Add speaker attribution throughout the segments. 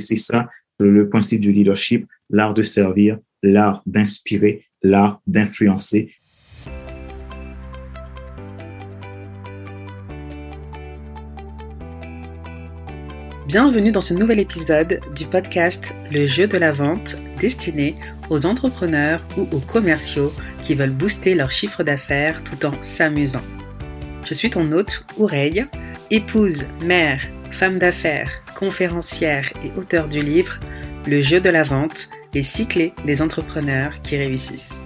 Speaker 1: C'est ça le principe du leadership, l'art de servir, l'art d'inspirer, l'art d'influencer.
Speaker 2: Bienvenue dans ce nouvel épisode du podcast Le jeu de la vente destiné aux entrepreneurs ou aux commerciaux qui veulent booster leur chiffre d'affaires tout en s'amusant. Je suis ton hôte, Oureille, épouse, mère, femme d'affaires, conférencière et auteur du livre Le jeu de la vente, les cyclés des entrepreneurs qui réussissent.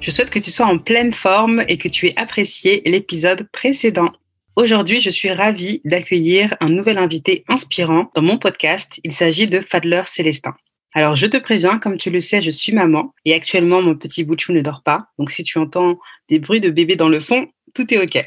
Speaker 2: Je souhaite que tu sois en pleine forme et que tu aies apprécié l'épisode précédent. Aujourd'hui, je suis ravie d'accueillir un nouvel invité inspirant dans mon podcast. Il s'agit de Fadler Célestin. Alors, je te préviens, comme tu le sais, je suis maman et actuellement, mon petit boutchou ne dort pas. Donc, si tu entends des bruits de bébé dans le fond, tout est OK.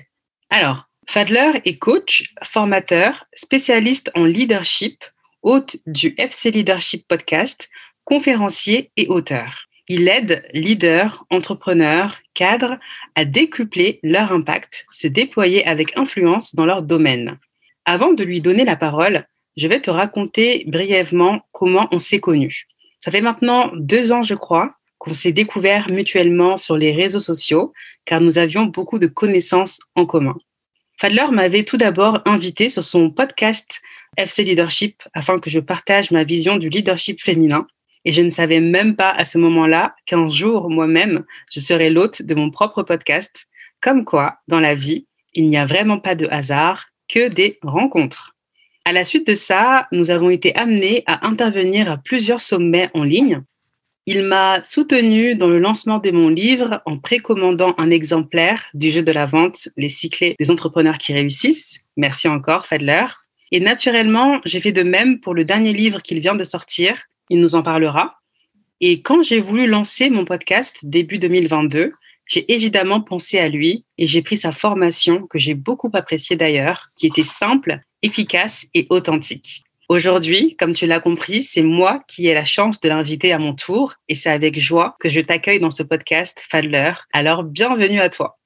Speaker 2: Alors, Fadler est coach, formateur, spécialiste en leadership, hôte du FC Leadership Podcast, conférencier et auteur. Il aide leaders, entrepreneurs, cadres à décupler leur impact, se déployer avec influence dans leur domaine. Avant de lui donner la parole, je vais te raconter brièvement comment on s'est connus. Ça fait maintenant deux ans, je crois, qu'on s'est découvert mutuellement sur les réseaux sociaux, car nous avions beaucoup de connaissances en commun. Fadler m'avait tout d'abord invité sur son podcast FC Leadership afin que je partage ma vision du leadership féminin et je ne savais même pas à ce moment-là qu'un jour, moi-même, je serais l'hôte de mon propre podcast. Comme quoi, dans la vie, il n'y a vraiment pas de hasard, que des rencontres. À la suite de ça, nous avons été amenés à intervenir à plusieurs sommets en ligne. Il m'a soutenu dans le lancement de mon livre en précommandant un exemplaire du jeu de la vente, Les cyclés des entrepreneurs qui réussissent. Merci encore, Fadler. Et naturellement, j'ai fait de même pour le dernier livre qu'il vient de sortir, il nous en parlera. Et quand j'ai voulu lancer mon podcast début 2022, j'ai évidemment pensé à lui et j'ai pris sa formation que j'ai beaucoup appréciée d'ailleurs, qui était simple, efficace et authentique. Aujourd'hui, comme tu l'as compris, c'est moi qui ai la chance de l'inviter à mon tour et c'est avec joie que je t'accueille dans ce podcast Fadler. Alors, bienvenue à toi.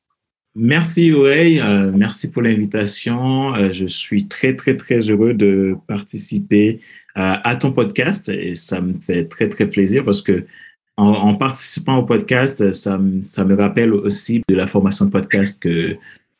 Speaker 1: Merci, Way. Euh, merci pour l'invitation. Euh, je suis très, très, très heureux de participer à ton podcast et ça me fait très, très plaisir parce que en, participant au podcast, ça, ça, me rappelle aussi de la formation de podcast que,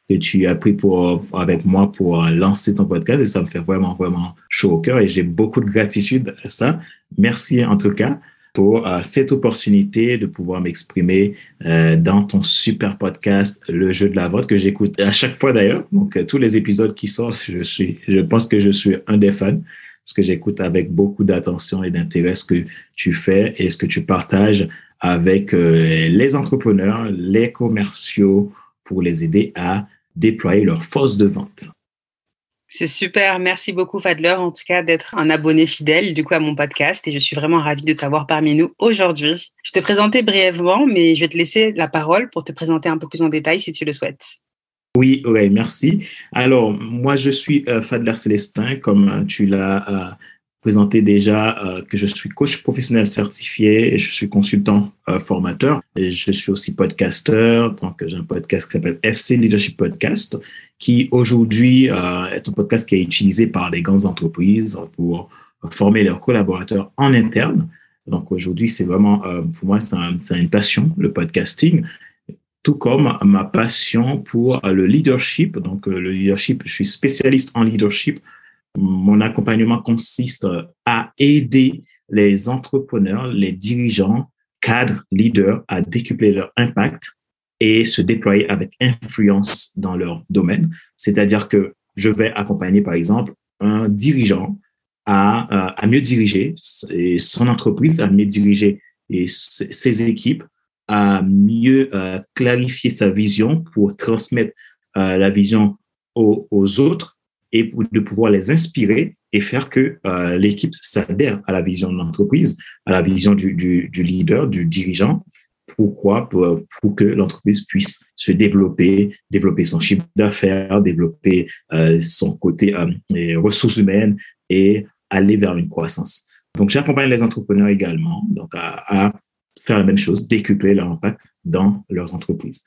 Speaker 1: que tu as pris pour, avec moi pour lancer ton podcast et ça me fait vraiment, vraiment chaud au cœur et j'ai beaucoup de gratitude à ça. Merci en tout cas pour euh, cette opportunité de pouvoir m'exprimer euh, dans ton super podcast, Le jeu de la vente, que j'écoute à chaque fois d'ailleurs. Donc, euh, tous les épisodes qui sortent, je, suis, je pense que je suis un des fans parce que j'écoute avec beaucoup d'attention et d'intérêt ce que tu fais et ce que tu partages avec euh, les entrepreneurs, les commerciaux pour les aider à déployer leur force de vente.
Speaker 2: C'est super. Merci beaucoup, Fadler, en tout cas, d'être un abonné fidèle, du coup, à mon podcast. Et je suis vraiment ravie de t'avoir parmi nous aujourd'hui. Je te présentais brièvement, mais je vais te laisser la parole pour te présenter un peu plus en détail si tu le souhaites.
Speaker 1: Oui, oui, merci. Alors, moi, je suis euh, Fadler Célestin, comme euh, tu l'as euh, présenté déjà, que je suis coach professionnel certifié et je suis consultant formateur. Et je suis aussi podcasteur. Donc, j'ai un podcast qui s'appelle FC Leadership Podcast, qui aujourd'hui est un podcast qui est utilisé par les grandes entreprises pour former leurs collaborateurs en interne. Donc, aujourd'hui, c'est vraiment, pour moi, c'est une passion, le podcasting tout comme ma passion pour le leadership. Donc, euh, le leadership, je suis spécialiste en leadership. Mon accompagnement consiste à aider les entrepreneurs, les dirigeants, cadres, leaders à décupler leur impact et se déployer avec influence dans leur domaine. C'est-à-dire que je vais accompagner, par exemple, un dirigeant à, à mieux diriger son entreprise, à mieux diriger ses équipes, à mieux euh, clarifier sa vision pour transmettre euh, la vision aux, autres et de pouvoir les inspirer et faire que euh, l'équipe s'adhère à la vision de l'entreprise, à la vision du, du, du, leader, du dirigeant. Pourquoi? Pour, que l'entreprise puisse se développer, développer son chiffre d'affaires, développer son côté ressources humaines et aller vers une croissance. Donc, j'accompagne les entrepreneurs également donc à, à faire la même chose, décupler leur impact dans leurs entreprises.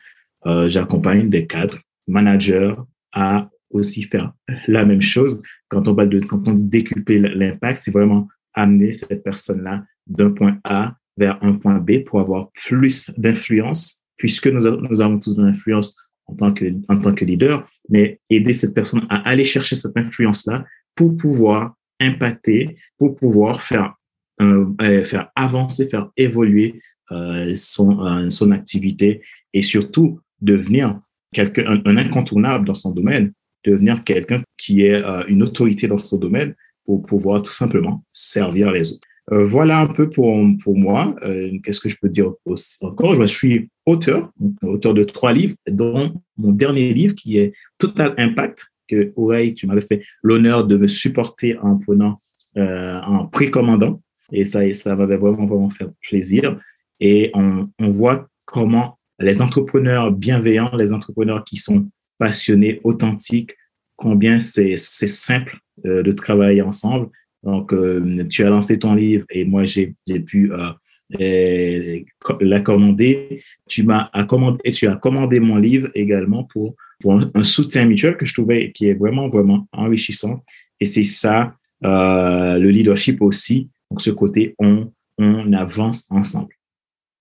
Speaker 1: Euh, J'accompagne des cadres, managers à aussi faire la même chose. Quand on, de, quand on dit décupler l'impact, c'est vraiment amener cette personne-là d'un point A vers un point B pour avoir plus d'influence, puisque nous, avons tous de l'influence en tant que, en tant que leader, mais aider cette personne à aller chercher cette influence-là pour pouvoir impacter, pour pouvoir faire, euh, faire avancer, faire évoluer euh, son, euh, son activité et surtout devenir un, incontournable dans son domaine, devenir quelqu'un qui est euh, une autorité dans son domaine pour pouvoir tout simplement servir les autres. Euh, voilà un peu pour, pour moi. Euh, Qu'est-ce que je peux dire encore? Je suis auteur, auteur de trois livres, dont mon dernier livre qui est Total Impact, que Aureille, tu m'avais fait l'honneur de me supporter en prenant, euh, en précommandant. Et ça, ça m'avait vraiment, vraiment fait plaisir. Et on, on voit comment les entrepreneurs bienveillants, les entrepreneurs qui sont passionnés, authentiques, combien c'est simple euh, de travailler ensemble donc, euh, tu as lancé ton livre et moi, j'ai pu euh, la commander. Tu m'as commandé, tu as commandé mon livre également pour, un, soutien mutuel que je trouvais qui est vraiment, vraiment enrichissant. Et c'est ça, le leadership aussi. Donc, ce côté, on avance ensemble.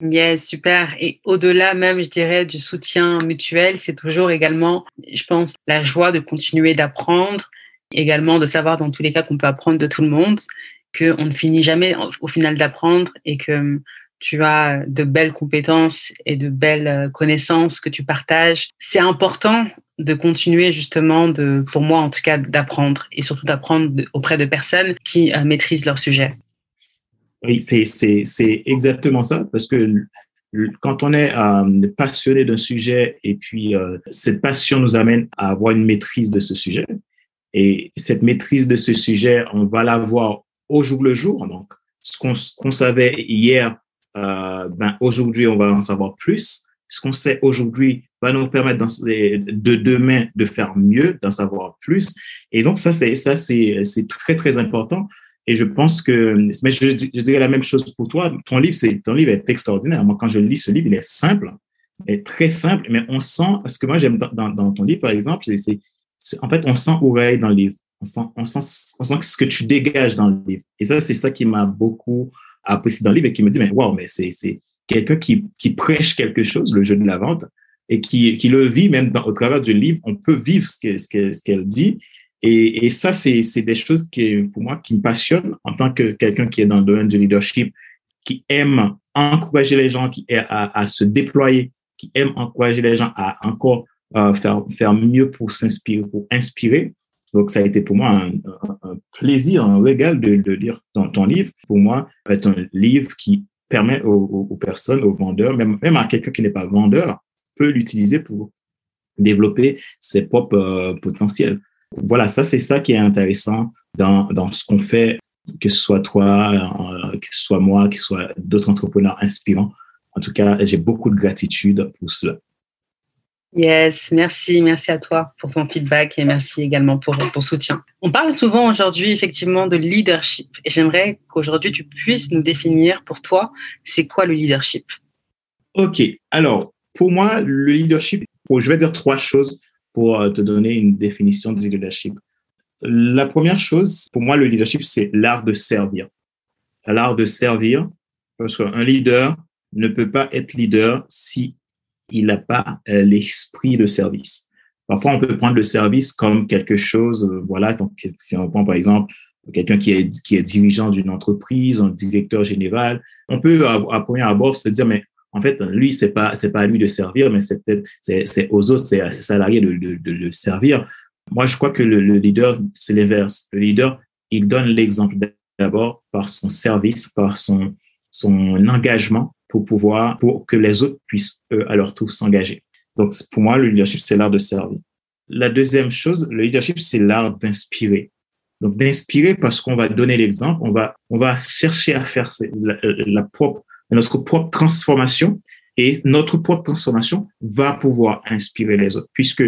Speaker 2: Yes, super. Et au-delà même, je dirais, du soutien mutuel, c'est toujours également, je pense, la joie de continuer d'apprendre, Également de savoir dans tous les cas qu'on peut apprendre de tout le monde, qu'on ne finit jamais au final d'apprendre et que hum, tu as de belles compétences et de belles euh, connaissances que tu partages. C'est important de continuer justement de, pour moi en tout cas, d'apprendre et surtout d'apprendre auprès de personnes qui euh, maîtrisent leur sujet.
Speaker 1: Oui, c'est exactement ça parce que quand on est euh, passionné d'un sujet et puis euh, cette passion nous amène à avoir une maîtrise de ce sujet, et cette maîtrise de ce sujet, on va la voir au jour le jour. Donc, ce qu'on savait hier, euh, ben aujourd'hui, on va en savoir plus. Ce qu'on sait aujourd'hui va nous permettre de demain de faire mieux, d'en savoir plus. Et donc, ça, c'est ça, c'est très, très important. Et je pense que, mais je, dirais la même chose pour toi. Ton livre, c'est, ton livre est extraordinaire. Moi, quand je lis ce livre, il est simple, il est très simple, mais on sent, parce que moi, j'aime dans, ton livre, par exemple, c'est en fait, on sent oreille dans le livre. On sent, on sent, ce que tu dégages dans le livre. Et ça, c'est ça qui m'a beaucoup apprécié dans le livre et qui me dit, mais wow, mais c'est, quelqu'un qui, qui prêche quelque chose, le jeu de la vente, et qui, qui le vit même dans, au travers du livre. On peut vivre ce qu'elle, ce qu'elle, ce qu'elle dit. Et, et ça, c'est, des choses qui, pour moi, qui me passionnent en tant que quelqu'un qui est dans le domaine du leadership, qui aime encourager les gens, qui à, à se déployer, qui aime encourager les gens à encore euh, faire, faire mieux pour s'inspirer, pour inspirer. Donc, ça a été pour moi un, un, plaisir, un régal de, de lire ton, ton, livre. Pour moi, c'est un livre qui permet aux, aux, personnes, aux vendeurs, même, même à quelqu'un qui n'est pas vendeur, peut l'utiliser pour développer ses propres euh, potentiels. Voilà, ça, c'est ça qui est intéressant dans, dans ce qu'on fait, que ce soit toi, euh, que ce soit moi, que ce soit d'autres entrepreneurs inspirants. En tout cas, j'ai beaucoup de gratitude pour cela.
Speaker 2: Yes, merci, merci à toi pour ton feedback et merci également pour ton soutien. On parle souvent aujourd'hui effectivement de leadership et j'aimerais qu'aujourd'hui tu puisses nous définir pour toi c'est quoi le leadership?
Speaker 1: Ok, alors pour moi le leadership, je vais dire trois choses pour euh, te donner une définition du leadership. La première chose, pour moi le leadership c'est l'art de servir. L'art de servir parce qu'un leader ne peut pas être leader si il n'a pas euh, l'esprit de service. Parfois, on peut prendre le service comme quelque chose, euh, voilà, donc si on prend par exemple quelqu'un qui est, qui est dirigeant d'une entreprise, un directeur général, on peut à, à premier abord se dire, mais en fait, lui, c'est pas, c'est pas à lui de servir, mais c'est peut-être, c'est, aux autres, c'est à ses salariés de, de, de, le servir. Moi, je crois que le, le leader, c'est l'inverse. Le leader, il donne l'exemple d'abord par son service, par son, son engagement pour pouvoir, pour que les autres puissent, eux, à leur tour, s'engager. Donc, pour moi, le leadership, c'est l'art de servir. La deuxième chose, le leadership, c'est l'art d'inspirer. Donc, d'inspirer parce qu'on va donner l'exemple, on va, on va chercher à faire la, la propre, notre propre transformation et notre propre transformation va pouvoir inspirer les autres puisque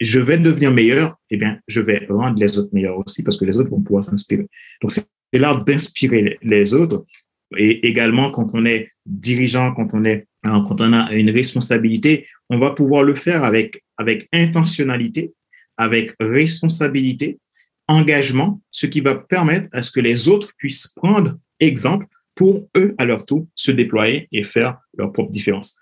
Speaker 1: je vais devenir meilleur, eh bien, je vais rendre les autres meilleurs aussi parce que les autres vont pouvoir s'inspirer. Donc, c'est l'art d'inspirer les autres et également, quand on est dirigeant, quand on est, quand on a une responsabilité, on va pouvoir le faire avec, avec intentionnalité, avec responsabilité, engagement, ce qui va permettre à ce que les autres puissent prendre exemple pour eux, à leur tour, se déployer et faire leur propre différence.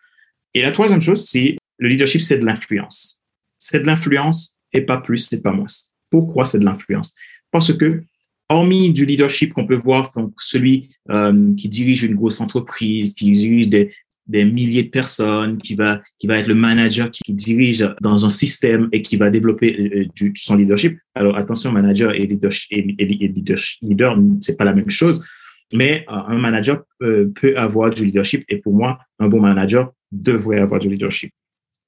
Speaker 1: Et la troisième chose, c'est le leadership, c'est de l'influence. C'est de l'influence et pas plus, c'est pas moins. Pourquoi c'est de l'influence? Parce que, hormis du leadership qu'on peut voir, donc celui euh, qui dirige une grosse entreprise, qui dirige des, milliers de personnes, qui va, qui va être le manager qui, dirige dans un système et qui va développer euh, du, son leadership. Alors attention, manager et et, et leader, c'est pas la même chose. Mais euh, un manager peut, peut avoir du leadership et pour moi, un bon manager devrait avoir du leadership.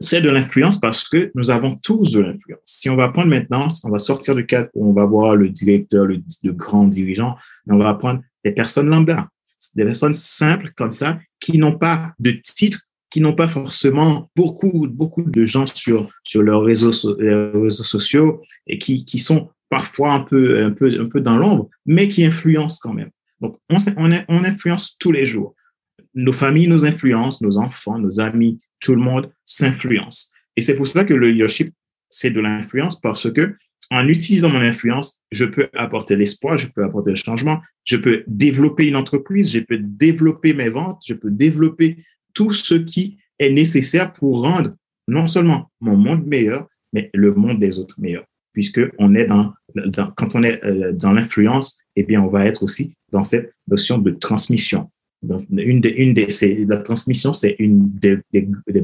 Speaker 1: C'est de l'influence parce que nous avons tous de l'influence. Si on va prendre maintenant, on va sortir du cadre où on va voir le directeur, le, grand dirigeant, mais on va prendre des personnes lambda, des personnes simples comme ça, qui n'ont pas de titre, qui n'ont pas forcément beaucoup, beaucoup de gens sur, sur leurs réseaux, réseaux sociaux et qui, qui sont parfois un peu, un peu, un peu dans l'ombre, mais qui influencent quand même. Donc, on, influence tous les jours. Nos familles nous influencent, nos enfants, nos amis, tout le monde s'influence. Et c'est pour cela que le leadership, c'est de l'influence parce que en utilisant mon influence, je peux apporter l'espoir, je peux apporter le changement, je peux développer une entreprise, je peux développer mes ventes, je peux développer tout ce qui est nécessaire pour rendre non seulement mon monde meilleur, mais le monde des autres meilleur. Puisque on est dans, quand on est euh, dans l'influence, eh bien, on va être aussi dans cette notion de transmission. Donc, une des, une des, la transmission, c'est une des,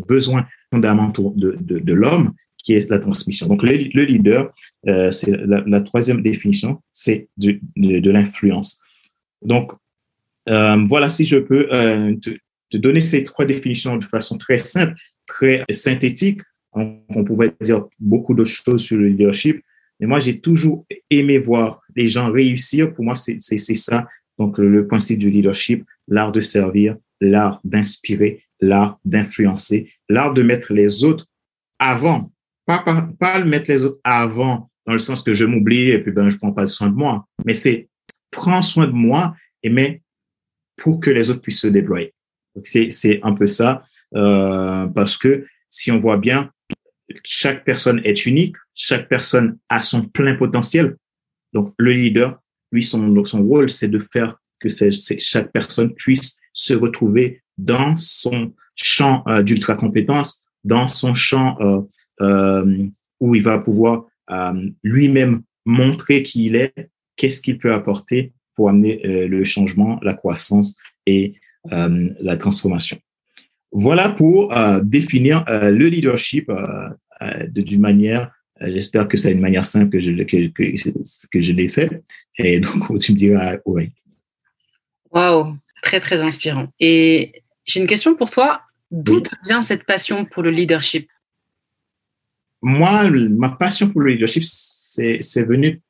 Speaker 1: besoins fondamentaux de, de, de l'homme qui est la transmission. Donc, le, le leader, euh, c'est la, troisième définition, c'est de, de, l'influence. Donc, euh, voilà si je peux euh, te, donner ces trois définitions de façon très simple, très synthétique. On, on pouvait dire beaucoup d'autres choses sur le leadership, mais moi, j'ai toujours aimé voir les gens réussir. Pour moi, c'est ça. Donc, le principe du leadership, l'art de servir, l'art d'inspirer, l'art d'influencer, l'art de mettre les autres avant. Pas, pas, pas mettre les autres avant dans le sens que je m'oublie et puis ben, je prends pas soin de moi. Mais c'est prends soin de moi et mais pour que les autres puissent se déployer. C'est un peu ça. Euh, parce que si on voit bien, chaque personne est unique, chaque personne a son plein potentiel. Donc, le leader, lui, son, rôle, c'est de faire que chaque personne puisse se retrouver dans son champ euh, d'ultra compétence, dans son champ euh, euh, où il va pouvoir euh, lui-même montrer qui il est, qu'est-ce qu'il peut apporter pour amener le changement, la croissance et la transformation. Voilà pour définir le leadership d'une manière J'espère que c'est une manière simple que je, que, que, que je l'ai fait. Et donc, tu me diras, oui.
Speaker 2: Waouh, très, très inspirant. Et j'ai une question pour toi. D'où oui. vient cette passion pour le leadership?
Speaker 1: Moi, ma passion pour le leadership, c'est venu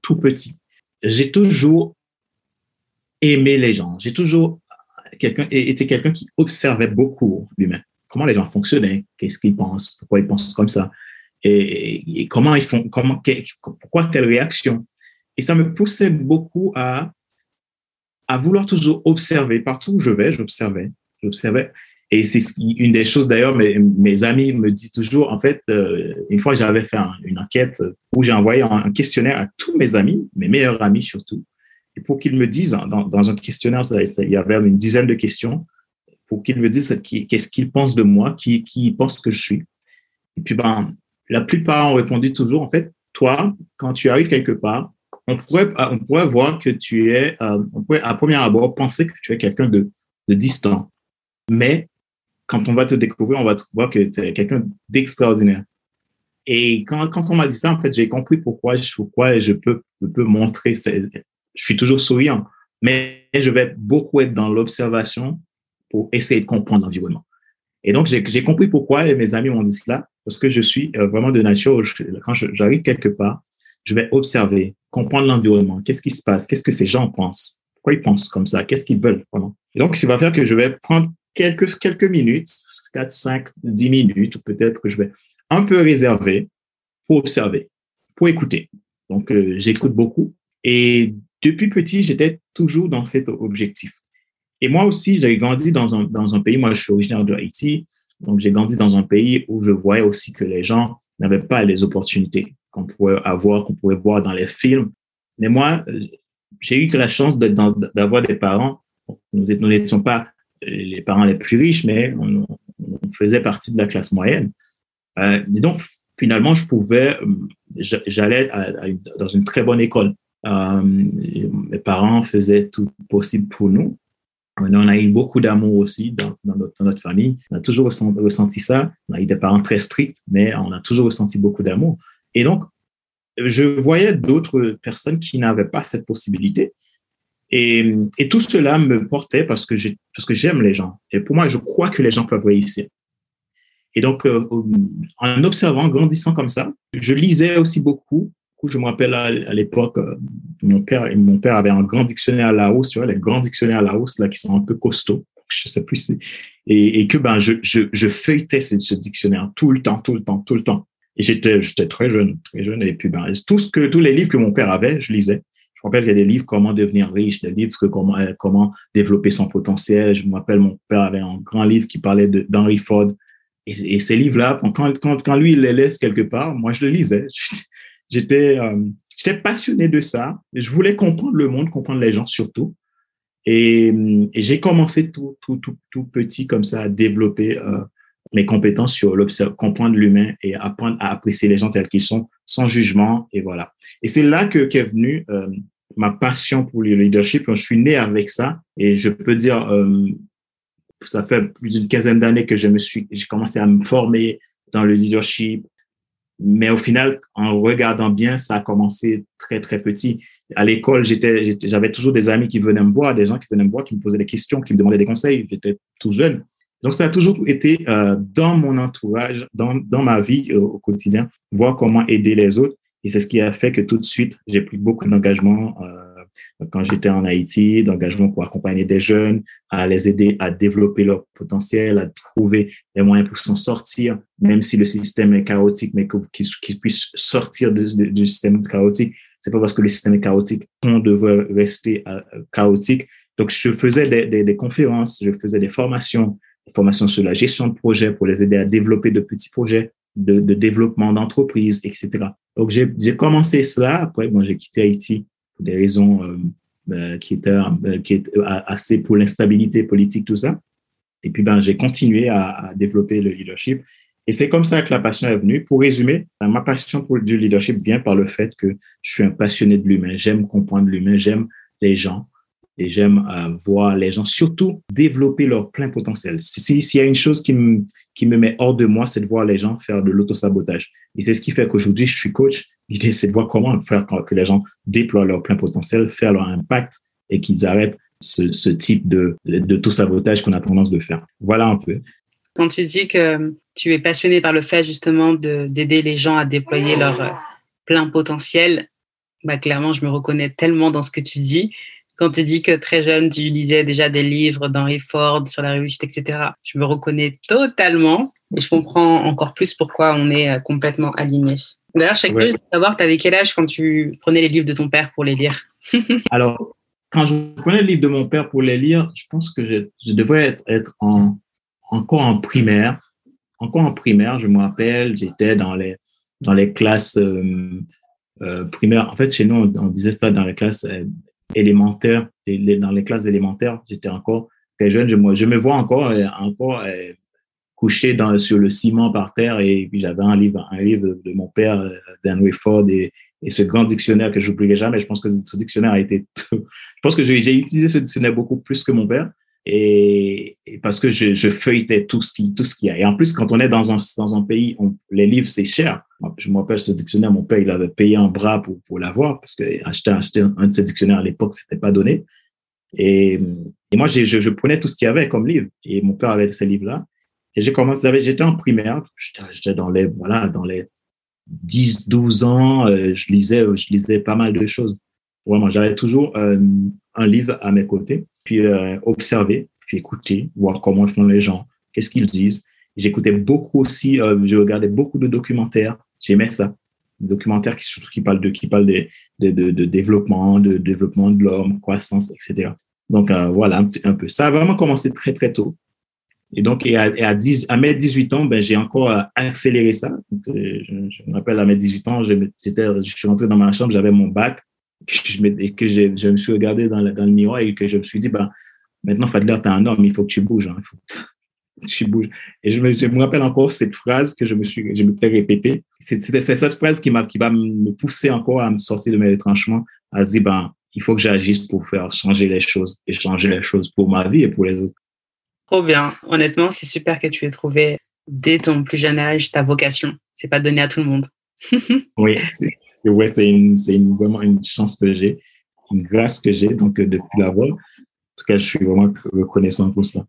Speaker 1: tout petit. J'ai toujours aimé les gens. J'ai toujours été quelqu'un qui observait beaucoup l'humain. Comment les gens fonctionnaient, qu'est-ce qu'ils pensent, pourquoi ils pensent comme ça et, comment ils font, comment, pourquoi telle réaction. Et ça me poussait beaucoup à, à vouloir toujours observer. Partout où je vais, j'observais, j'observais. Et c'est une des choses d'ailleurs, mes, amis me disent toujours, en fait, euh, une fois j'avais fait un, une enquête où j'ai envoyé un, questionnaire à tous mes amis, mes meilleurs amis surtout, et pour qu'ils me disent, dans, dans un questionnaire, il y avait une dizaine de questions, pour qu'ils me disent qu'est-ce qu'ils pensent de moi, qui, qui pensent que je suis. Et puis, ben, la plupart ont répondu toujours, en fait, toi, quand tu arrives quelque part, on pourrait, on pourrait voir que tu es, euh, on pourrait à premier abord penser que tu es quelqu'un de, distant. Mais quand on va te découvrir, on va voir que tu es quelqu'un d'extraordinaire. Et quand, quand on m'a dit ça, en fait, j'ai compris pourquoi, pourquoi je peux, je peux montrer, je suis toujours souriant, mais je vais beaucoup être dans l'observation pour essayer de comprendre l'environnement. Et donc, j'ai compris pourquoi mes amis m'ont dit cela, parce que je suis euh, vraiment de nature, quand j'arrive quelque part, je vais observer, comprendre l'environnement, qu'est-ce qui se passe, qu'est-ce que ces gens pensent, pourquoi ils pensent comme ça, qu'est-ce qu'ils veulent. Et donc, ça va faire que je vais prendre quelques, quelques minutes, 4, 5, 10 minutes, ou peut-être que je vais un peu réserver pour observer, pour écouter. Donc, euh, j'écoute beaucoup. Et depuis petit, j'étais toujours dans cet objectif. Et moi aussi, j'ai grandi dans un, dans un pays, moi je suis originaire de Haïti, donc j'ai grandi dans un pays où je voyais aussi que les gens n'avaient pas les opportunités qu'on pourrait avoir, qu'on pourrait voir dans les films. Mais moi, j'ai eu la chance d'avoir des parents. Nous n'étions pas les parents les plus riches, mais on, faisait partie de la classe moyenne. Euh, et donc, finalement, je pouvais, j'allais dans une très bonne école. Euh, mes parents faisaient tout possible pour nous. On a eu beaucoup d'amour aussi dans, notre, famille. On a toujours ressenti, ça. On a eu des parents très stricts, mais on a toujours ressenti beaucoup d'amour. Et donc, je voyais d'autres personnes qui n'avaient pas cette possibilité. Et, tout cela me portait parce que j'aime les gens. Et pour moi, je crois que les gens peuvent réussir. Et donc, euh, en observant, grandissant comme ça, je lisais aussi beaucoup. Je me rappelle à, l'époque, euh, mon père, mon père avait un grand dictionnaire à la hausse, tu vois, les grands dictionnaires à la hausse là qui sont un peu costauds. Je sais plus. Et, que ben, je, je, je feuilletais ce, dictionnaire tout le temps, tout le temps, tout le temps. Et j'étais, j'étais très jeune, très jeune. Et puis ben, tout que tous les livres que mon père avait, je lisais. Je me rappelle qu'il y a des livres comment devenir riche, des livres que comment euh, comment développer son potentiel. Je me rappelle mon père avait un grand livre qui parlait d'Henry Ford et, ces livres-là, quand, quand, quand, lui, il les laisse quelque part, moi, je le lisais. J'étais euh, j'étais passionné de ça. Je voulais comprendre le monde, comprendre les gens surtout. Et, et j'ai commencé tout, petit comme ça à développer euh, mes compétences sur comprendre l'humain et apprendre à apprécier les gens tels qu'ils sont, sans jugement. Et voilà. Et c'est là que qu'est venue euh, ma passion pour le leadership. Je suis né avec ça. Et je peux dire, euh, ça fait plus d'une quinzaine d'années que je me suis, j'ai commencé à me former dans le leadership. Mais au final, en regardant bien, ça a commencé très, très petit. À l'école, j'étais, j'avais toujours des amis qui venaient me voir, des gens qui venaient me voir, qui me posaient des questions, qui me demandaient des conseils. J'étais tout jeune. Donc, ça a toujours été euh, dans mon entourage, dans, dans ma vie euh, au quotidien, voir comment aider les autres. Et c'est ce qui a fait que tout de suite, j'ai pris beaucoup d'engagement euh, quand j'étais en Haïti, d'engagement pour accompagner des jeunes, à les aider à développer leur potentiel, à trouver les moyens pour s'en sortir, même si le système est chaotique, mais qu'ils puissent sortir du système chaotique. C'est pas parce que le système est chaotique qu'on devrait rester euh, chaotique. Donc, je faisais des, conférences, je faisais des formations, des formations sur la gestion de projets pour les aider à développer de petits projets de, développement d'entreprise, etc. Donc, j'ai commencé cela. Après, bon, j'ai quitté Haïti des raisons euh, euh, qui étaient euh, assez pour l'instabilité politique, tout ça. Et puis, ben, j'ai continué à, développer le leadership. Et c'est comme ça que la passion est venue. Pour résumer, ben, ma passion pour du leadership vient par le fait que je suis un passionné de l'humain. J'aime comprendre l'humain, j'aime les gens et j'aime voir les gens surtout développer leur plein potentiel. S'il y a une chose qui me, qui me met hors de moi, c'est de voir les gens faire de l'autosabotage. Et c'est ce qui fait qu'aujourd'hui, je suis coach. L'idée, c'est de voir comment faire que les gens déploient leur plein potentiel, faire leur impact et qu'ils arrêtent ce, type de d'autosabotage qu'on a tendance de faire. Voilà un peu.
Speaker 2: Quand tu dis que tu es passionné par le fait justement d'aider les gens à déployer leur plein potentiel, bah clairement, je me reconnais tellement dans ce que tu dis quand tu dis que très jeune, tu lisais déjà des livres d'Henry Ford sur la réussite, etc., je me reconnais totalement et je comprends encore plus pourquoi on est euh, complètement aligné. D'ailleurs, chaque ouais. de savoir, tu avais quel âge quand tu prenais les livres de ton père pour les lire?
Speaker 1: Alors, quand je prenais les livres de mon père pour les lire, je pense que je, je devrais être, être en, encore en primaire. Encore en primaire, je me rappelle, j'étais dans les, dans les classes euh, euh, primaires. En fait, chez nous, on, on disait ça dans les classes euh, élémentaire, dans les classes élémentaires, j'étais encore très jeune. Je, je me vois encore, euh, encore euh, couché sur le ciment par terre et puis j'avais un livre, un livre de mon père, euh, d'Henry Ford et, ce grand dictionnaire que j'oublierai jamais. Je pense que ce dictionnaire a été, je pense que j'ai utilisé ce dictionnaire beaucoup plus que mon père et, parce que je, feuilletais tout ce qui tout ce qu'il y a. Et en plus, quand on est dans un dans un pays, les livres c'est cher. Je me rappelle ce dictionnaire, mon père il avait payé un bras pour pour l'avoir parce que acheter acheter un de ces dictionnaires à l'époque c'était pas donné. Et, et moi je, je prenais tout ce qu'il y avait comme livre et mon père avait ces livres là. Et j'ai commencé, j'étais en primaire, j'étais dans les voilà dans les 10 12 ans, euh, je lisais je lisais pas mal de choses. Vraiment, j'avais toujours euh, un livre à mes côtés puis euh, observer, puis écouter, voir comment font les gens, qu'est-ce qu'ils disent. J'écoutais beaucoup aussi, je regardais beaucoup de documentaires, j'aimais ça, des documentaires qui surtout parlent de qui parlent de, développement, de développement de l'homme, croissance, etc. Donc euh, voilà un, peu. Ça a vraiment commencé très très tôt. Et donc, et à, 10, à mes 18 ans, ben, j'ai encore accéléré ça. Euh, je, me rappelle, à mes 18 ans, je, je suis rentré dans ma chambre, j'avais mon bac, que je, et que je, me suis regardé dans le, miroir et que je me suis dit, ben, maintenant, Fadler, tu es un homme, il faut que tu bouges. Hein, faut tu bouges. Et je me, je me rappelle encore cette phrase que je me suis, je m'étais répétée. C'est cette phrase qui, qui va me pousser encore à me sortir de mes retranchements, à se dire, ben, il faut que j'agisse pour faire changer les choses et changer les choses pour ma vie et pour les autres.
Speaker 2: Trop bien. Honnêtement, c'est super que tu aies trouvé dès ton plus jeune âge ta vocation. C'est pas donné à tout le monde.
Speaker 1: oui, c'est ouais, une, une, vraiment une chance que j'ai, une grâce que j'ai donc euh, depuis l'avoir. En tout cas, je suis vraiment reconnaissant pour cela.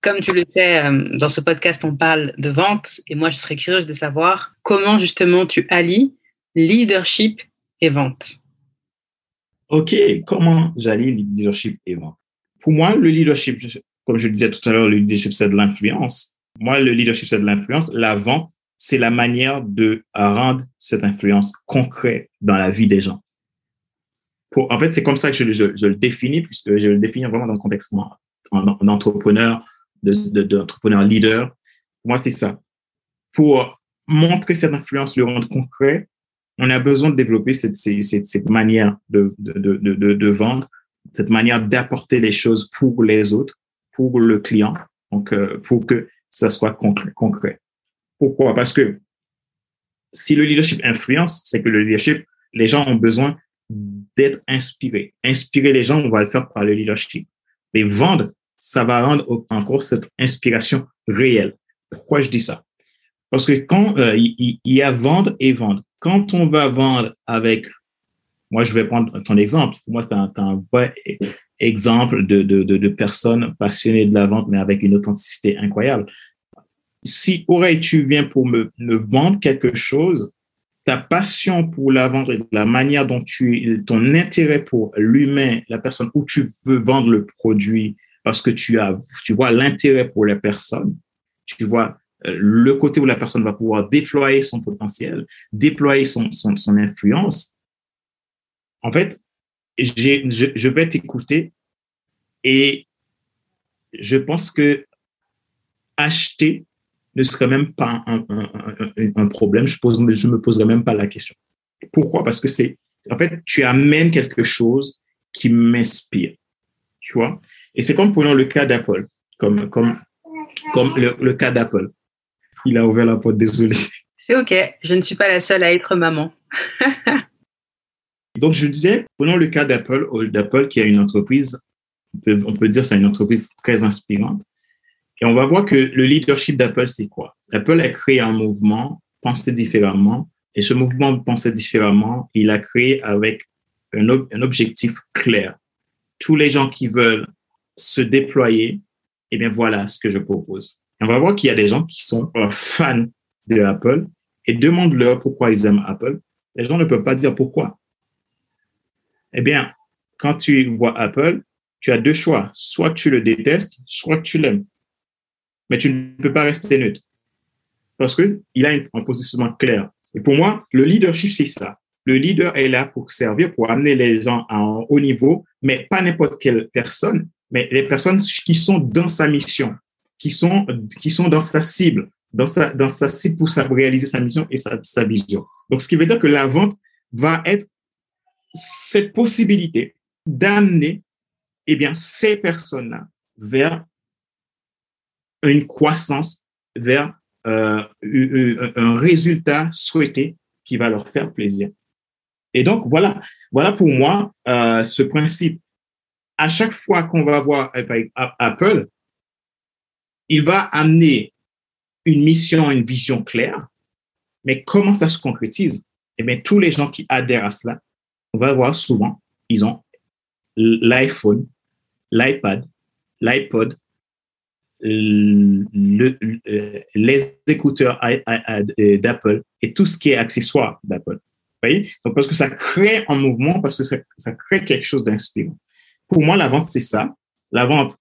Speaker 2: Comme tu le sais, euh, dans ce podcast, on parle de vente et moi, je serais curieuse de savoir comment justement tu allies leadership et vente.
Speaker 1: OK, comment j'allie leadership et vente? Pour moi, le leadership, comme je le disais tout à l'heure, le leadership, c'est de l'influence. Moi, le leadership, c'est de l'influence. La vente, c'est la manière de rendre cette influence concrète dans la vie des gens. En fait, c'est comme ça que je, le définis, puisque je le définis vraiment dans le contexte d'entrepreneur, d'entrepreneur de, leader. Pour moi, c'est ça. Pour montrer cette influence, le rendre concret, on a besoin de développer cette, cette, cette manière de, de, de, de, vendre, cette manière d'apporter les choses pour les autres pour le client, donc euh, pour que ça soit concret. Pourquoi? Parce que si le leadership influence, c'est que le leadership, les gens ont besoin d'être inspirés. Inspirer les gens, on va le faire par le leadership. Mais vendre, ça va rendre encore cette inspiration réelle. Pourquoi je dis ça? Parce que quand euh, il, y a vendre et vendre, quand on va vendre avec, moi je vais prendre ton exemple, moi c'est un, un vrai exemple de, de, de, personnes passionnées de la vente, mais avec une authenticité incroyable. Si Aurélie, tu viens pour me, me vendre quelque chose, ta passion pour la vente et la manière dont tu, ton intérêt pour l'humain, la personne où tu veux vendre le produit, parce que tu as, tu vois l'intérêt pour la personne, tu vois euh, le côté où la personne va pouvoir déployer son potentiel, déployer son, son, influence. En fait, je, vais t'écouter et je pense que acheter ne serait même pas un, problème. Je, pose, je me poserai même pas la question. Pourquoi? Parce que c'est, en fait, tu amènes quelque chose qui m'inspire. Tu vois? Et c'est comme prenons le cas d'Apple, comme, comme, comme le, le cas d'Apple. Il a ouvert la porte, désolé.
Speaker 2: C'est OK. Je ne suis pas la seule à être maman.
Speaker 1: Donc, je disais, prenons le cas d'Apple, d'Apple qui a une entreprise, on peut, on peut dire c'est une entreprise très inspirante. Et on va voir que le leadership d'Apple, c'est quoi? Apple a créé un mouvement, penser différemment. Et ce mouvement penser différemment, il a créé avec un, un objectif clair. Tous les gens qui veulent se déployer, eh bien, voilà ce que je propose. On va voir qu'il y a des gens qui sont fans de Apple et demande-leur pourquoi ils aiment Apple. Les gens ne peuvent pas dire pourquoi. Eh bien, quand tu vois Apple, tu as deux choix. Soit tu le détestes, soit tu l'aimes. Mais tu ne peux pas rester neutre. Parce que il a un positionnement clair. Et pour moi, le leadership, c'est ça. Le leader est là pour servir, pour amener les gens à un haut niveau, mais pas n'importe quelle personne, mais les personnes qui sont dans sa mission, qui sont, qui sont dans sa cible, dans sa, dans sa cible pour réaliser sa mission et sa, sa vision. Donc, ce qui veut dire que la vente va être cette possibilité d'amener eh bien, ces personnes-là vers une croissance, vers euh, un résultat souhaité qui va leur faire plaisir. Et donc, voilà, voilà pour moi euh, ce principe. À chaque fois qu'on va voir Apple, il va amener une mission, une vision claire, mais comment ça se concrétise? Eh bien, tous les gens qui adhèrent à cela on va voir souvent, ils ont l'iPhone, l'iPad, l'iPod, le, les écouteurs d'Apple et tout ce qui est accessoire d'Apple. Vous voyez? Donc, parce que ça crée un mouvement, parce que ça crée quelque chose d'inspirant. Pour moi, la vente, c'est ça. La vente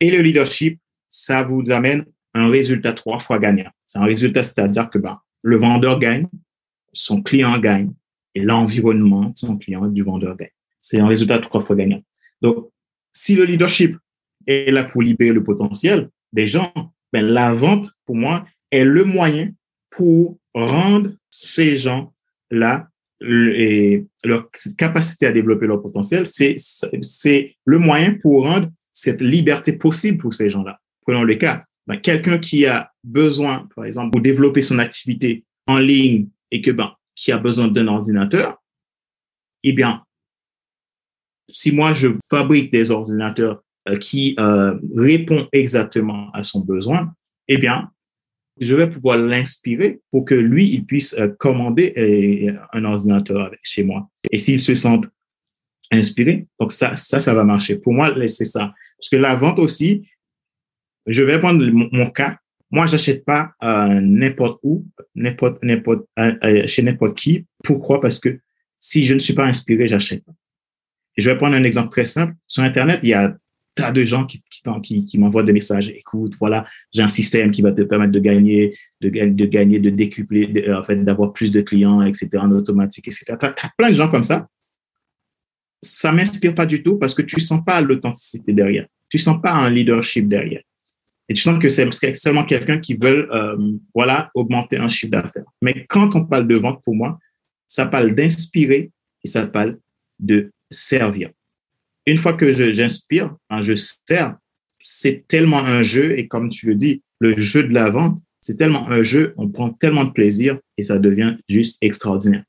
Speaker 1: et le leadership, ça vous amène un résultat trois fois gagnant. C'est un résultat, c'est-à-dire que ben, le vendeur gagne, son client gagne, et l'environnement de son client, du vendeur gagne. C'est un résultat trois fois gagnant. Donc, si le leadership est là pour libérer le potentiel des gens. Ben, la vente, pour moi, est le moyen pour rendre ces gens-là et leur capacité à développer leur potentiel, c'est, le moyen pour rendre cette liberté possible pour ces gens-là. Prenons le cas, ben, quelqu'un qui a besoin, par exemple, pour développer son activité en ligne et ben, qui a besoin d'un ordinateur, eh bien, si moi je fabrique des ordinateurs euh, qui euh, répondent exactement à son besoin, eh bien, je vais pouvoir l'inspirer pour que lui, il puisse euh, commander euh, un ordinateur chez moi. Et s'il se sent inspiré, donc ça, ça, ça va marcher. Pour moi, c'est ça. Parce que la vente aussi, je vais prendre mon, cas. Moi, j'achète pas euh, n'importe où, n'importe, n'importe, chez n'importe qui. Pourquoi? Parce que si je ne suis pas inspiré, j'achète pas. Je vais prendre un exemple très simple. Sur Internet, il y a tas de gens qui, m'envoient des messages. Écoute, voilà, j'ai un système qui va te permettre de gagner, de, gagner, de décupler, en fait, d'avoir plus de clients, etc., en automatique, etc. Tu as, plein de gens comme ça. Ça m'inspire pas du tout parce que tu sens pas l'authenticité derrière. Tu sens pas un leadership derrière. Et tu sens que c'est seulement quelqu'un qui veut, euh, voilà, augmenter un chiffre d'affaires. Mais quand on parle de vente, pour moi, ça parle d'inspirer et ça parle de servir une fois que j'inspire, je sers, c'est tellement un jeu, et comme tu le dis, le jeu de la vente, c'est tellement un jeu, on prend tellement de plaisir et ça devient juste extraordinaire.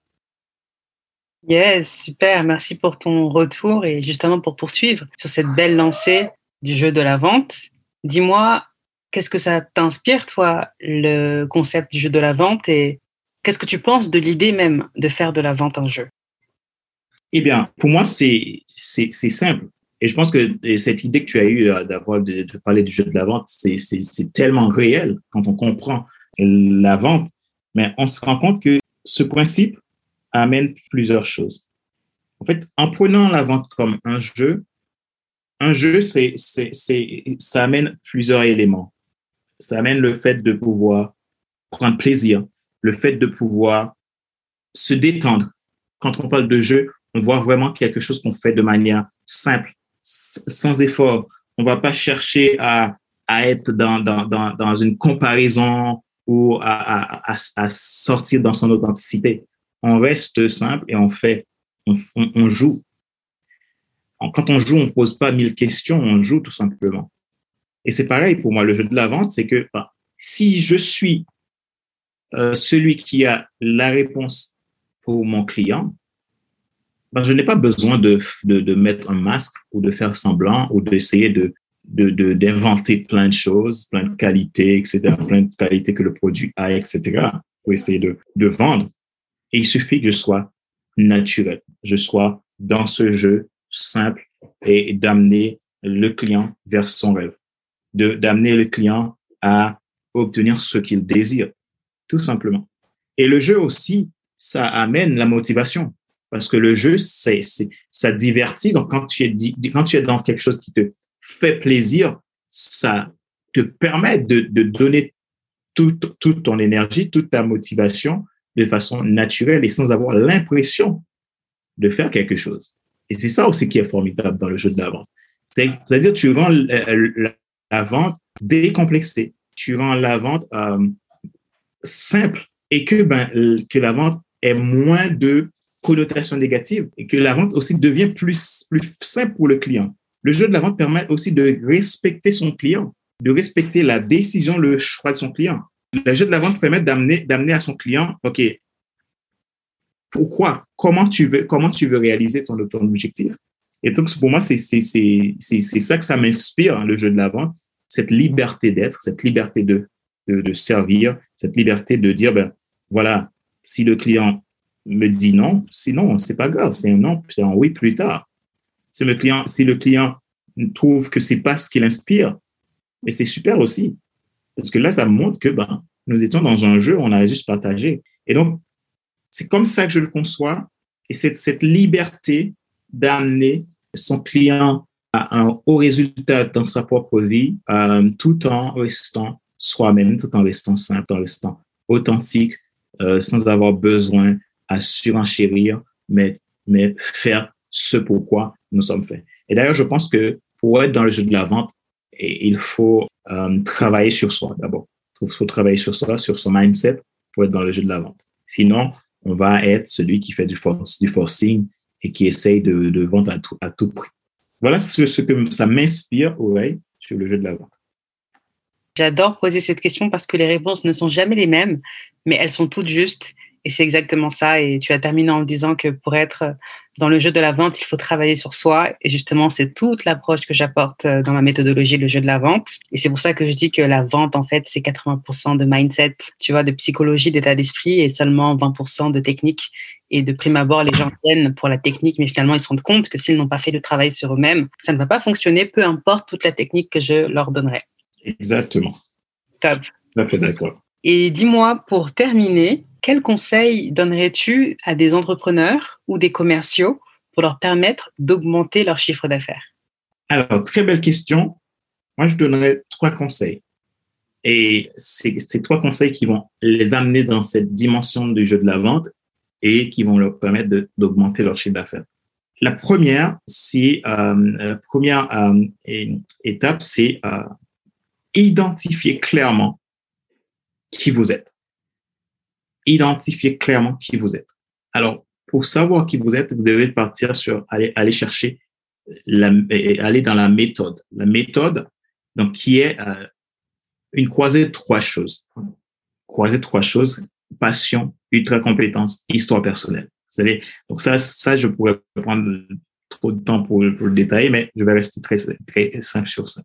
Speaker 2: Yes, super. Merci pour ton retour et justement pour poursuivre sur cette belle lancée du jeu de la vente. Dis-moi, qu'est-ce que ça t'inspire, toi, le concept du jeu de la vente et qu'est-ce que tu penses de l'idée même de faire de la vente un jeu?
Speaker 1: Eh bien, pour moi, c'est simple. Et je pense que cette idée que tu as eue euh, d'avoir de, parler du jeu de la vente, c'est tellement réel quand on comprend la vente. Mais on se rend compte que ce principe amène plusieurs choses. En fait, en prenant la vente comme un jeu, un jeu, c'est, ça amène plusieurs éléments. Ça amène le fait de pouvoir prendre plaisir, le fait de pouvoir se détendre. Quand on parle de jeu, on voit vraiment quelque chose qu'on fait de manière simple, sans effort. On va pas chercher à, à être dans, dans, dans, dans, une comparaison ou à, à, à, sortir dans son authenticité. On reste simple et on fait, on, on, joue. Quand on joue, on ne pose pas mille questions, on joue tout simplement. Et c'est pareil pour moi, le jeu de la vente, c'est que bah, si je suis euh, celui qui a la réponse pour mon client, ben, je n'ai pas besoin de, de, de, mettre un masque ou de faire semblant ou d'essayer de, de, d'inventer plein de choses, plein de qualités, etc., plein de qualités que le produit a, etc., pour essayer de, de vendre. Et il suffit que je sois naturel, je sois dans ce jeu simple et d'amener le client vers son rêve, de, d'amener le client à obtenir ce qu'il désire, tout simplement. Et le jeu aussi, ça amène la motivation parce que le jeu, c'est, ça divertit. Donc, quand tu, es, quand tu es dans quelque chose qui te fait plaisir, ça te permet de, donner toute, toute ton énergie, toute ta motivation de façon naturelle et sans avoir l'impression de faire quelque chose. Et c'est ça aussi qui est formidable dans le jeu de la vente. C'est-à-dire, tu rends la, vente décomplexée, tu rends la vente euh, simple et que, ben, que la vente ait moins de connotation négative et que la vente aussi devient plus, plus simple pour le client. Le jeu de la vente permet aussi de respecter son client, de respecter la décision, le choix de son client. Le jeu de la vente permet d'amener, d'amener à son client, OK, pourquoi, comment tu veux, comment tu veux réaliser ton, ton objectif? Et donc, pour moi, c'est, c'est, c'est, c'est, ça que ça m'inspire, hein, le jeu de la vente, cette liberté d'être, cette liberté de, de, de servir, cette liberté de dire, ben, voilà, si le client me dit non, sinon, c'est pas grave, c'est un non, c'est un oui plus tard. Si le client, si le client trouve que c'est pas ce qu'il inspire, mais c'est super aussi. Parce que là, ça montre que, ben, nous étions dans un jeu, on a juste partagé. Et donc, c'est comme ça que je le conçois. Et cette, cette liberté d'amener son client à un haut résultat dans sa propre vie, euh, tout en restant soi-même, tout en restant simple, en restant authentique, euh, sans avoir besoin à surenchérir, mais, mais faire ce pourquoi nous sommes faits. Et d'ailleurs, je pense que pour être dans le jeu de la vente, il faut euh, travailler sur soi d'abord. Il faut travailler sur soi, sur son mindset pour être dans le jeu de la vente. Sinon, on va être celui qui fait du, force, du forcing et qui essaye de, vendre à tout, à tout prix. Voilà ce, ce que ça m'inspire, ouais, sur le jeu de la vente.
Speaker 2: J'adore poser cette question parce que les réponses ne sont jamais les mêmes, mais elles sont toutes justes. Et c'est exactement ça. Et tu as terminé en disant que pour être dans le jeu de la vente, il faut travailler sur soi. Et justement, c'est toute l'approche que j'apporte euh, dans ma méthodologie, le jeu de la vente. Et c'est pour ça que je dis que la vente, en fait, c'est 80% de mindset, tu vois, de psychologie, d'état d'esprit et seulement 20% de technique. Et de prime abord, les gens viennent pour la technique, mais finalement, ils se rendent compte que s'ils n'ont pas fait le travail sur eux-mêmes, ça ne va pas fonctionner, peu importe toute la technique que je leur donnerai.
Speaker 1: Exactement.
Speaker 2: Top.
Speaker 1: d'accord.
Speaker 2: Et dis-moi, pour terminer, quel conseil donnerais-tu à des entrepreneurs ou des commerciaux pour leur permettre d'augmenter leur chiffre d'affaires?
Speaker 1: Alors, très belle question. Moi, je donnerais trois conseils. Et c'est ces trois conseils qui vont les amener dans cette dimension du jeu de la vente et qui vont leur permettre d'augmenter leur chiffre d'affaires. La première, c'est euh, la première euh, étape, c'est euh, identifier clairement qui vous êtes. Identifier clairement qui vous êtes. Alors, pour savoir qui vous êtes, vous devez partir sur aller, aller chercher la, aller dans la méthode. La méthode, donc, qui est euh, une croisée de trois choses. Croisée de trois choses, passion, ultra compétence, histoire personnelle. Vous savez, donc ça, ça, je pourrais prendre trop de temps pour, pour le détailler, mais je vais rester très, très simple sur ça.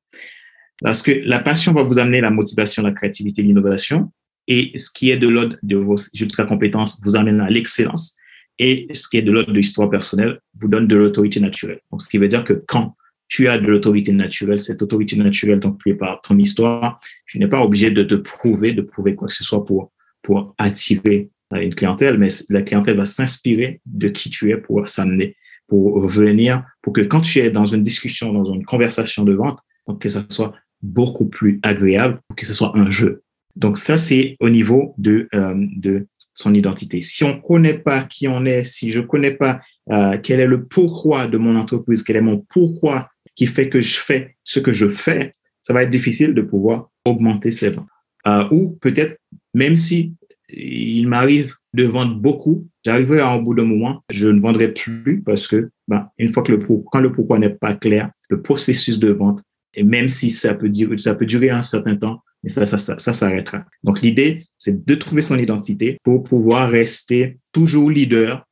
Speaker 1: Parce que la passion va vous amener la motivation, la créativité, l'innovation. Et ce qui est de l'ordre de vos ultra compétences vous amène à l'excellence. Et ce qui est de l'ordre de l'histoire personnelle vous donne de l'autorité naturelle. Donc, ce qui veut dire que quand tu as de l'autorité naturelle, cette autorité naturelle, donc, tu es par ton histoire, tu n'es pas obligé de te prouver, de prouver quoi que ce soit pour, pour attirer une clientèle, mais la clientèle va s'inspirer de qui tu es pour s'amener, pour venir, pour que quand tu es dans une discussion, dans une conversation de vente, donc que ça soit beaucoup plus agréable que ce soit un jeu. Donc ça, c'est au niveau de, euh, son identité. Si on ne connaît pas qui on est, si je ne connais pas euh, quel est le pourquoi de mon entreprise, quel est mon pourquoi qui fait que je fais ce que je fais, ça va être difficile de pouvoir augmenter ses ventes. Euh, ou peut-être, même si il m'arrive de vendre beaucoup, j'arriverai à un bout d'un moment, je ne vendrai plus parce que, ben, une fois que le quand le pourquoi n'est pas clair, le processus de vente et même si ça peut durer un certain temps, mais ça, ça, ça, ça s'arrêtera. Donc, l'idée, c'est de trouver son identité pour pouvoir rester toujours leader,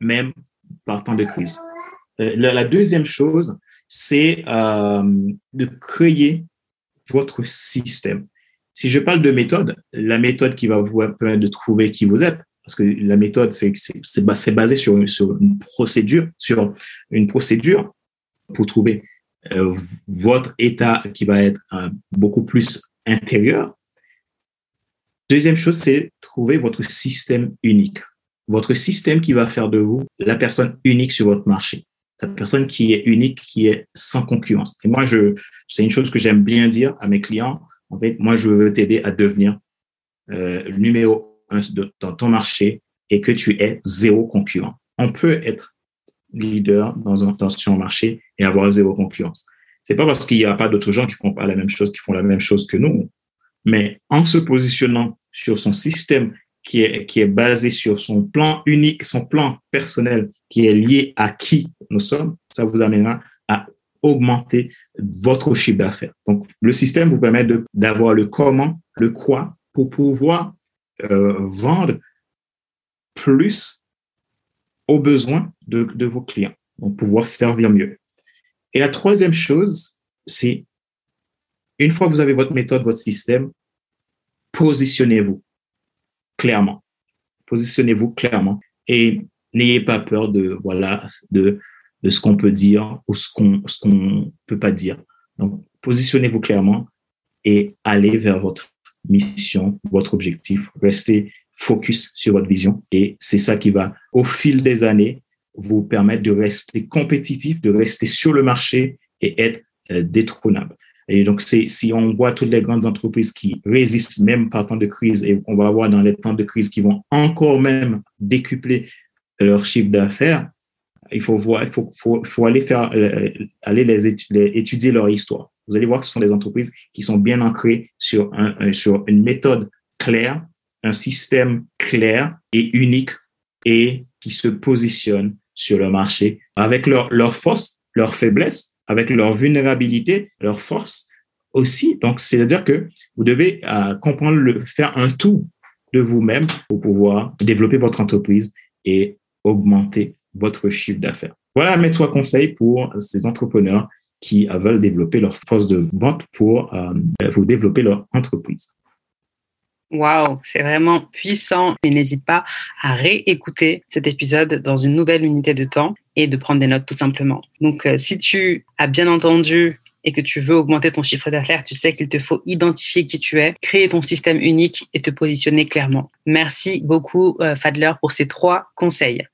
Speaker 1: même par temps de crise. Euh, la, deuxième chose, c'est euh, de créer votre système. Si je parle de méthode, la méthode qui va vous permettre de trouver qui vous êtes, parce que la méthode, c'est basé sur, sur une procédure, sur une procédure pour trouver euh, votre état qui va être euh, beaucoup plus intérieur. Deuxième chose, c'est trouver votre système unique. Votre système qui va faire de vous la personne unique sur votre marché. La personne qui est unique, qui est sans concurrence. Et moi, je, c'est une chose que j'aime bien dire à mes clients. En fait, moi, je veux t'aider à devenir euh, numéro un dans ton marché et que tu es zéro concurrent. On peut être leader dans un, dans son marché et avoir zéro concurrence. C'est pas parce qu'il n'y a pas d'autres gens qui font pas la même chose, qui font la même chose que nous, mais en se positionnant sur son système qui est, qui est basé sur son plan unique, son plan personnel qui est lié à qui nous sommes, ça vous amènera à augmenter votre chiffre d'affaires. Donc, le système vous permet d'avoir le comment, le quoi pour pouvoir euh, vendre plus aux besoins de, de vos clients, pour pouvoir servir mieux. Et la troisième chose, c'est une fois que vous avez votre méthode, votre système, positionnez-vous clairement. Positionnez-vous clairement et n'ayez pas peur de voilà de de ce qu'on peut dire ou ce qu'on ce qu'on peut pas dire. Donc positionnez-vous clairement et allez vers votre mission, votre objectif. Restez focus sur votre vision. Et c'est ça qui va, au fil des années, vous permettre de rester compétitif, de rester sur le marché et être euh, détrônable. Et donc, si on voit toutes les grandes entreprises qui résistent même par temps de crise et on va voir dans les temps de crise qui vont encore même décupler leur chiffre d'affaires, il faut voir, il faut, aller faire, euh, aller les, étudier, leur histoire. vous allez voir que ce sont des entreprises qui sont bien ancrées sur une méthode claire, un système clair et unique et qui se positionnent sur le marché avec leur, leur force, leur faiblesse, avec leur vulnérabilité, leur force aussi. Donc, c'est-à-dire que vous devez euh, comprendre, le, faire un tout de vous-même pour pouvoir développer votre entreprise et augmenter votre chiffre d'affaires. Voilà mes trois conseils pour ces entrepreneurs qui veulent développer leur force de vente pour, euh, pour développer leur entreprise.
Speaker 2: Waouh, c'est vraiment puissant. Et n'hésite pas à réécouter cet épisode dans une nouvelle unité de temps et de prendre des notes tout simplement. Donc, euh, si tu as bien entendu et que tu veux augmenter ton chiffre d'affaires, tu sais qu'il te faut identifier qui tu es, créer ton système unique et te positionner clairement. Merci beaucoup, euh, Fadler, pour ces trois conseils.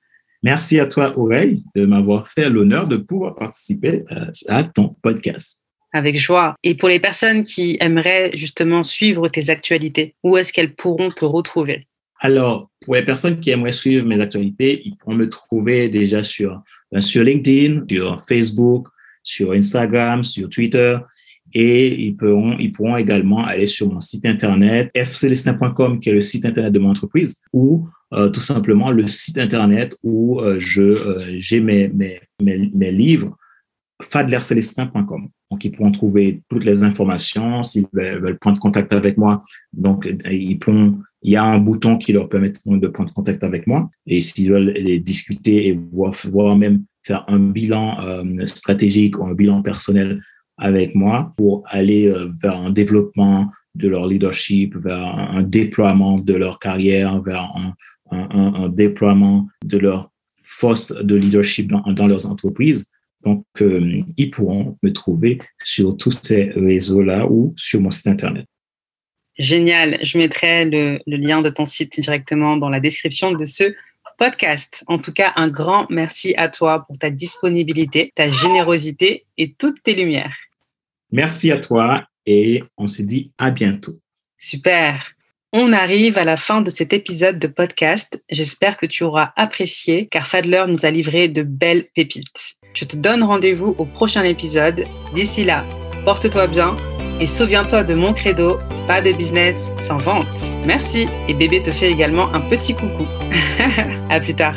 Speaker 1: Merci à toi, Aurélie, de m'avoir fait l'honneur de pouvoir participer euh, à ton podcast.
Speaker 2: Avec joie. Et pour les personnes qui aimeraient justement suivre tes actualités, où est-ce qu'elles pourront te retrouver?
Speaker 1: Alors, pour les personnes qui aimeraient suivre mes actualités, ils pourront me trouver déjà sur, euh, sur LinkedIn, sur Facebook, sur Instagram, sur Twitter. Et ils pourront, également aller sur mon site internet, fcelestin.com, qui est le site internet de mon entreprise, ou euh, tout simplement le site internet où euh, j'ai mes, mes, mes, mes, livres fadlercelestin.com. Donc, ils pourront trouver toutes les informations s'ils veulent, prendre contact avec moi. Donc, ils il y a un bouton qui leur permet de prendre contact avec moi. Et s'ils veulent discuter et voir, même faire un bilan stratégique ou un bilan personnel avec moi pour aller vers un développement de leur leadership, vers un déploiement de leur carrière, vers un, déploiement de leur force de leadership dans, leurs entreprises. Donc, euh, ils pourront me trouver sur tous ces réseaux-là ou sur mon site Internet.
Speaker 2: Génial. Je mettrai le, le, lien de ton site directement dans la description de ce podcast. En tout cas, un grand merci à toi pour ta disponibilité, ta générosité et toutes tes lumières.
Speaker 1: Merci à toi et on se dit à bientôt.
Speaker 2: Super. On arrive à la fin de cet épisode de podcast. J'espère que tu auras apprécié car Fadler nous a livré de belles pépites. Je te donne rendez-vous au prochain épisode. D'ici là, porte-toi bien et souviens-toi de mon credo, pas de business sans vente. Merci et bébé te fait également un petit coucou. à plus tard.